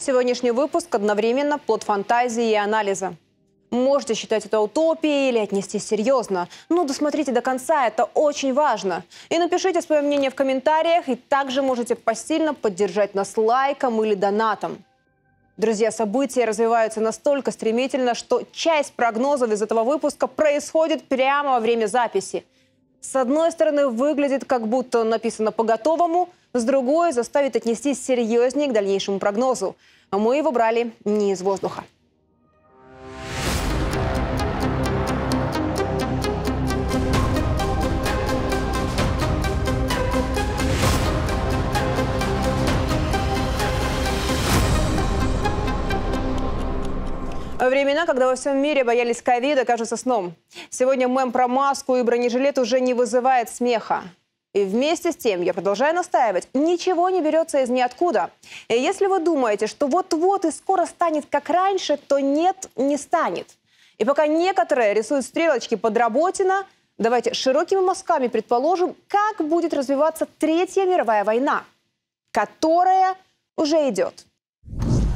Сегодняшний выпуск одновременно плод фантазии и анализа. Можете считать это утопией или отнести серьезно. Но досмотрите до конца, это очень важно. И напишите свое мнение в комментариях, и также можете посильно поддержать нас лайком или донатом. Друзья, события развиваются настолько стремительно, что часть прогнозов из этого выпуска происходит прямо во время записи. С одной стороны, выглядит как будто написано по-готовому, с другой заставит отнестись серьезнее к дальнейшему прогнозу. А мы его брали не из воздуха. Времена, когда во всем мире боялись ковида, кажутся сном. Сегодня мем про маску и бронежилет уже не вызывает смеха. И вместе с тем я продолжаю настаивать, ничего не берется из ниоткуда. И если вы думаете, что вот-вот и скоро станет как раньше, то нет, не станет. И пока некоторые рисуют стрелочки под Работина, давайте широкими мазками предположим, как будет развиваться Третья мировая война, которая уже идет.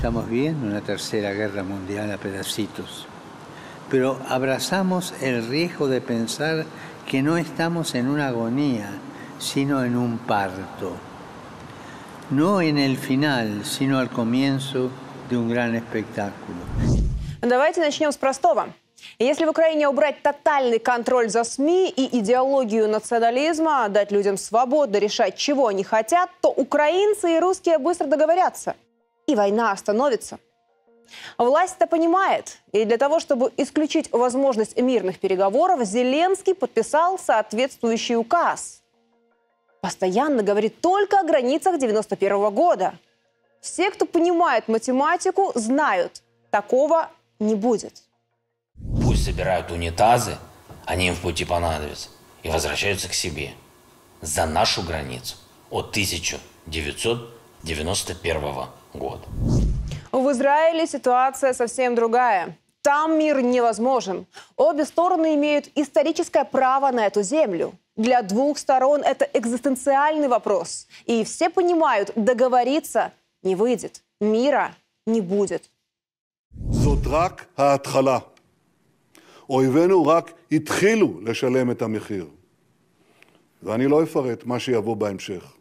Estamos viendo una tercera guerra mundial a pero abrazamos el riesgo de pensar que no estamos en una agonía, sino en un parto. No en el final, sino al comienzo de un gran espectáculo. Давайте начнем с простого. Если в Украине убрать тотальный контроль за СМИ и идеологию национализма, дать людям свободу решать, чего они хотят, то украинцы и русские быстро договорятся – и война остановится. Власть это понимает. И для того, чтобы исключить возможность мирных переговоров, Зеленский подписал соответствующий указ. Постоянно говорит только о границах 91 года. Все, кто понимает математику, знают, такого не будет. Пусть собирают унитазы, они им в пути понадобятся, и возвращаются к себе. За нашу границу от 1991 года год. В Израиле ситуация совсем другая. Там мир невозможен. Обе стороны имеют историческое право на эту землю. Для двух сторон это экзистенциальный вопрос. И все понимают, договориться не выйдет. Мира не будет. זאת רק ההתחלה. אויבינו רק התחילו לשלם את המחיר. ואני לא אפרט מה שיבוא בהמשך.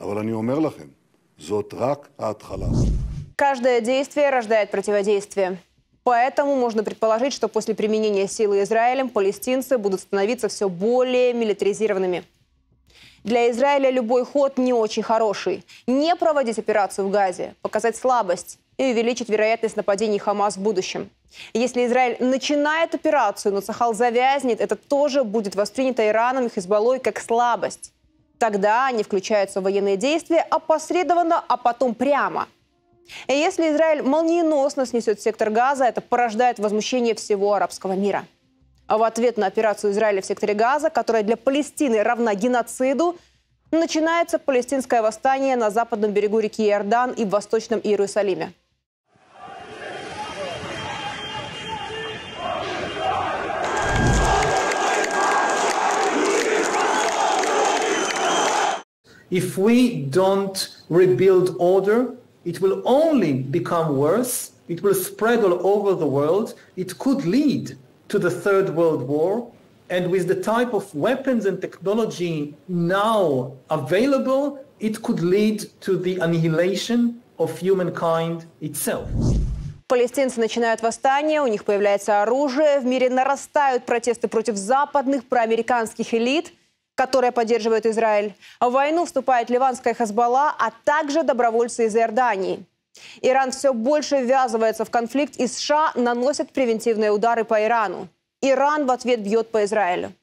אבל אני אומר לכם, זאת רק ההתחלה. Каждое действие рождает противодействие. Поэтому можно предположить, что после применения силы Израилем палестинцы будут становиться все более милитаризированными. Для Израиля любой ход не очень хороший. Не проводить операцию в Газе, показать слабость и увеличить вероятность нападений Хамас в будущем. Если Израиль начинает операцию, но Сахал завязнет, это тоже будет воспринято Ираном и Хизбаллой как слабость. Тогда они включаются в военные действия опосредованно, а потом прямо. И если Израиль молниеносно снесет сектор Газа, это порождает возмущение всего арабского мира. А в ответ на операцию Израиля в секторе Газа, которая для Палестины равна геноциду, начинается палестинское восстание на западном берегу реки Иордан и в восточном Иерусалиме. If we don't rebuild order, it will only become worse. It will spread all over the world. It could lead to the Third World War. And with the type of weapons and technology now available, it could lead to the annihilation of humankind itself. Палестинцы начинают восстание, у них появляется оружие, в мире нарастают протесты против западных проамериканских элит – которая поддерживает Израиль. В войну вступает ливанская Хазбалла, а также добровольцы из Иордании. Иран все больше ввязывается в конфликт, и США наносят превентивные удары по Ирану. Иран в ответ бьет по Израилю.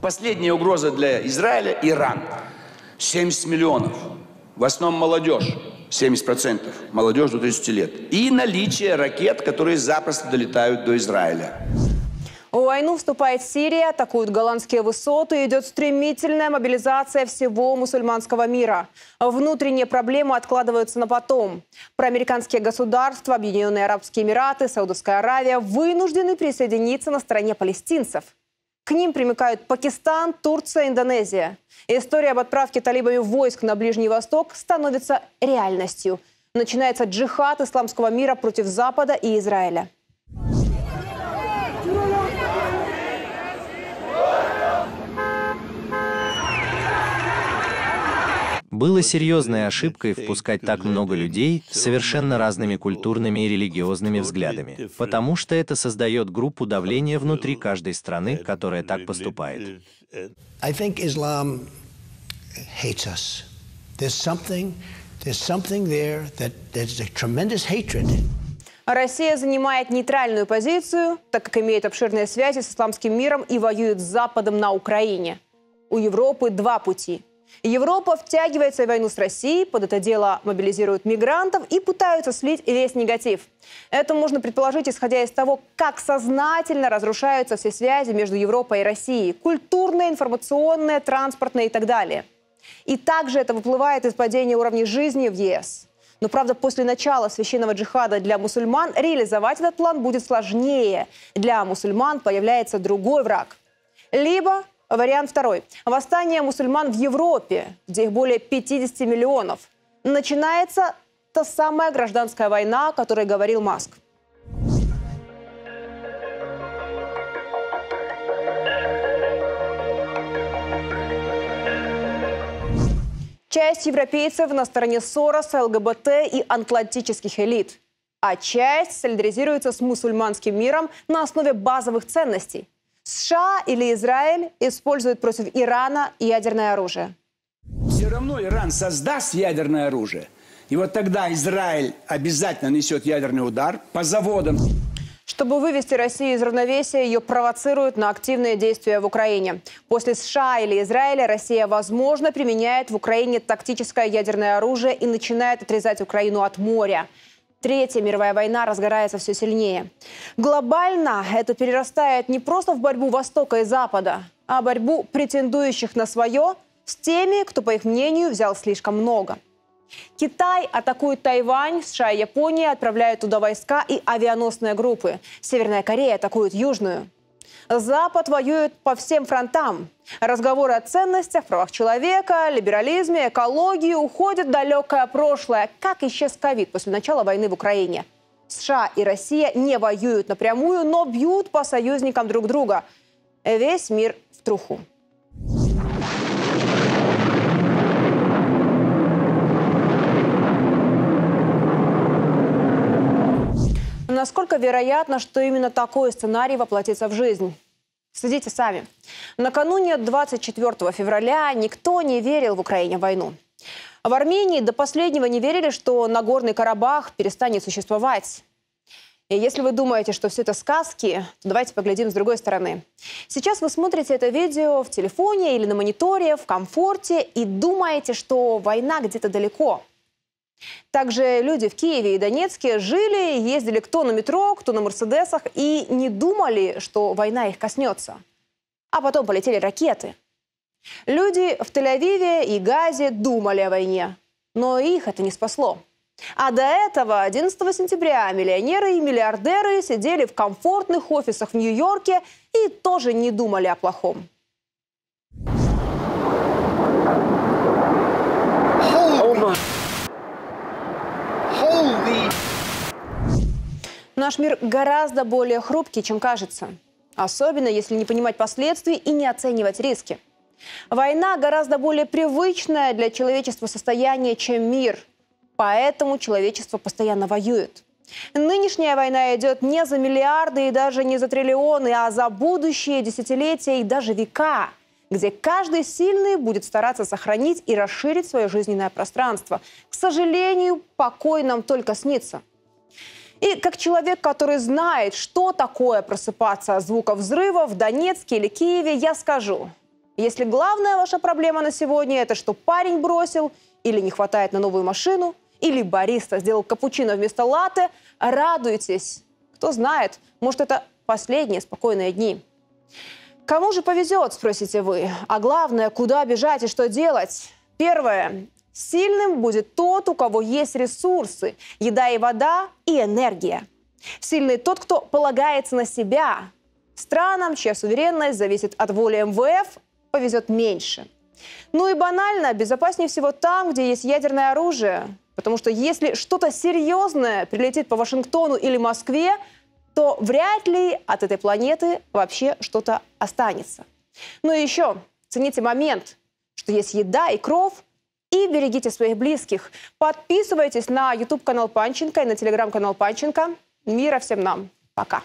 Последняя угроза для Израиля – Иран. 70 миллионов. В основном молодежь. 70% молодежь до 30 лет. И наличие ракет, которые запросто долетают до Израиля. В войну вступает Сирия, атакуют голландские высоты, идет стремительная мобилизация всего мусульманского мира. Внутренние проблемы откладываются на потом. Проамериканские государства, Объединенные Арабские Эмираты, Саудовская Аравия вынуждены присоединиться на стороне палестинцев. К ним примыкают Пакистан, Турция, Индонезия. История об отправке талибами войск на Ближний Восток становится реальностью. Начинается джихад исламского мира против Запада и Израиля. Было серьезной ошибкой впускать так много людей с совершенно разными культурными и религиозными взглядами, потому что это создает группу давления внутри каждой страны, которая так поступает. Россия занимает нейтральную позицию, так как имеет обширные связи с исламским миром и воюет с Западом на Украине. У Европы два пути – Европа втягивается в войну с Россией, под это дело мобилизируют мигрантов и пытаются слить весь негатив. Это можно предположить, исходя из того, как сознательно разрушаются все связи между Европой и Россией. Культурные, информационные, транспортные и так далее. И также это выплывает из падения уровня жизни в ЕС. Но, правда, после начала священного джихада для мусульман реализовать этот план будет сложнее. Для мусульман появляется другой враг. Либо Вариант второй. Восстание мусульман в Европе, где их более 50 миллионов. Начинается та самая гражданская война, о которой говорил Маск. Часть европейцев на стороне Сороса, ЛГБТ и атлантических элит. А часть солидаризируется с мусульманским миром на основе базовых ценностей – США или Израиль используют против Ирана ядерное оружие? Все равно Иран создаст ядерное оружие. И вот тогда Израиль обязательно несет ядерный удар по заводам. Чтобы вывести Россию из равновесия, ее провоцируют на активные действия в Украине. После США или Израиля Россия, возможно, применяет в Украине тактическое ядерное оружие и начинает отрезать Украину от моря. Третья мировая война разгорается все сильнее. Глобально это перерастает не просто в борьбу Востока и Запада, а борьбу претендующих на свое с теми, кто, по их мнению, взял слишком много. Китай атакует Тайвань, США и Япония отправляют туда войска и авианосные группы. Северная Корея атакует Южную. Запад воюет по всем фронтам. Разговоры о ценностях, правах человека, либерализме, экологии уходят в далекое прошлое. Как исчез ковид после начала войны в Украине? США и Россия не воюют напрямую, но бьют по союзникам друг друга. Весь мир в труху. Насколько вероятно, что именно такой сценарий воплотится в жизнь? Следите сами. Накануне 24 февраля никто не верил в Украине войну. В Армении до последнего не верили, что Нагорный Карабах перестанет существовать. И если вы думаете, что все это сказки, то давайте поглядим с другой стороны. Сейчас вы смотрите это видео в телефоне или на мониторе, в комфорте и думаете, что война где-то далеко – также люди в Киеве и Донецке жили, ездили кто на метро, кто на Мерседесах и не думали, что война их коснется. А потом полетели ракеты. Люди в Тель-Авиве и Газе думали о войне, но их это не спасло. А до этого, 11 сентября, миллионеры и миллиардеры сидели в комфортных офисах в Нью-Йорке и тоже не думали о плохом. Наш мир гораздо более хрупкий, чем кажется. Особенно, если не понимать последствий и не оценивать риски. Война гораздо более привычное для человечества состояние, чем мир. Поэтому человечество постоянно воюет. Нынешняя война идет не за миллиарды и даже не за триллионы, а за будущие десятилетия и даже века, где каждый сильный будет стараться сохранить и расширить свое жизненное пространство. К сожалению, покой нам только снится – и как человек, который знает, что такое просыпаться от звука взрыва в Донецке или Киеве, я скажу, если главная ваша проблема на сегодня это что парень бросил или не хватает на новую машину, или бариста сделал капучино вместо латте, радуйтесь. Кто знает, может это последние спокойные дни. Кому же повезет, спросите вы. А главное, куда бежать и что делать? Первое. Сильным будет тот, у кого есть ресурсы, еда и вода и энергия. Сильный тот, кто полагается на себя. Странам, чья суверенность зависит от воли МВФ, повезет меньше. Ну и банально, безопаснее всего там, где есть ядерное оружие. Потому что если что-то серьезное прилетит по Вашингтону или Москве, то вряд ли от этой планеты вообще что-то останется. Ну и еще цените момент, что есть еда и кровь, и берегите своих близких. Подписывайтесь на YouTube-канал Панченко и на телеграм-канал Панченко. Мира всем нам. Пока.